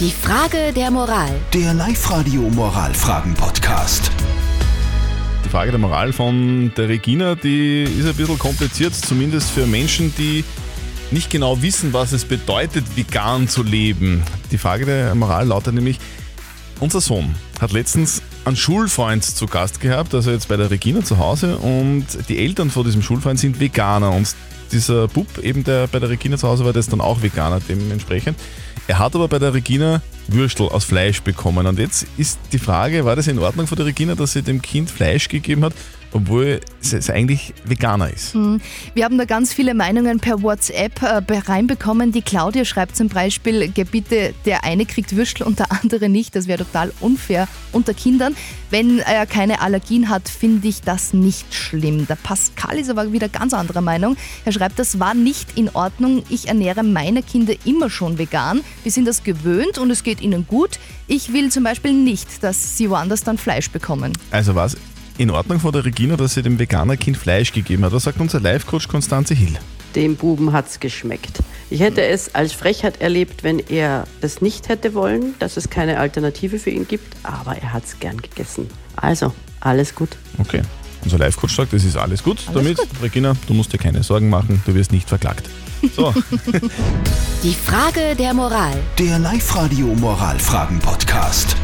Die Frage der Moral. Der Live-Radio Moralfragen-Podcast. Die Frage der Moral von der Regina, die ist ein bisschen kompliziert, zumindest für Menschen, die nicht genau wissen, was es bedeutet, vegan zu leben. Die Frage der Moral lautet nämlich, unser Sohn hat letztens einen Schulfreund zu Gast gehabt, also jetzt bei der Regina zu Hause und die Eltern von diesem Schulfreund sind Veganer und dieser Bub eben, der bei der Regina zu Hause war, der ist dann auch Veganer dementsprechend. Er hat aber bei der Regina Würstel aus Fleisch bekommen. Und jetzt ist die Frage, war das in Ordnung von der Regina, dass sie dem Kind Fleisch gegeben hat, obwohl es eigentlich Veganer ist. Wir haben da ganz viele Meinungen per WhatsApp äh, reinbekommen. Die Claudia schreibt zum Beispiel, "Geh bitte, der eine kriegt Würstel und der andere nicht. Das wäre total unfair unter Kindern. Wenn er keine Allergien hat, finde ich das nicht schlimm. Der Pascal ist aber wieder ganz anderer Meinung. Er schreibt, das war nicht in Ordnung. Ich ernähre meine Kinder immer schon vegan. Wir sind das gewöhnt und es geht ihnen gut. Ich will zum Beispiel nicht, dass sie woanders dann Fleisch bekommen. Also war es in Ordnung von der Regina, dass sie dem Veganer-Kind Fleisch gegeben hat? Was sagt unser Live-Coach Konstanze Hill? Dem Buben hat's geschmeckt. Ich hätte es als Frechheit erlebt, wenn er das nicht hätte wollen, dass es keine Alternative für ihn gibt, aber er hat's gern gegessen. Also, alles gut. Okay. Unser Live-Coach sagt, das ist alles gut Alles damit. gut. Regina, du musst dir keine Sorgen machen, du wirst nicht verklagt. So, Die Frage der Moral. Der Live-Radio Moralfragen-Podcast.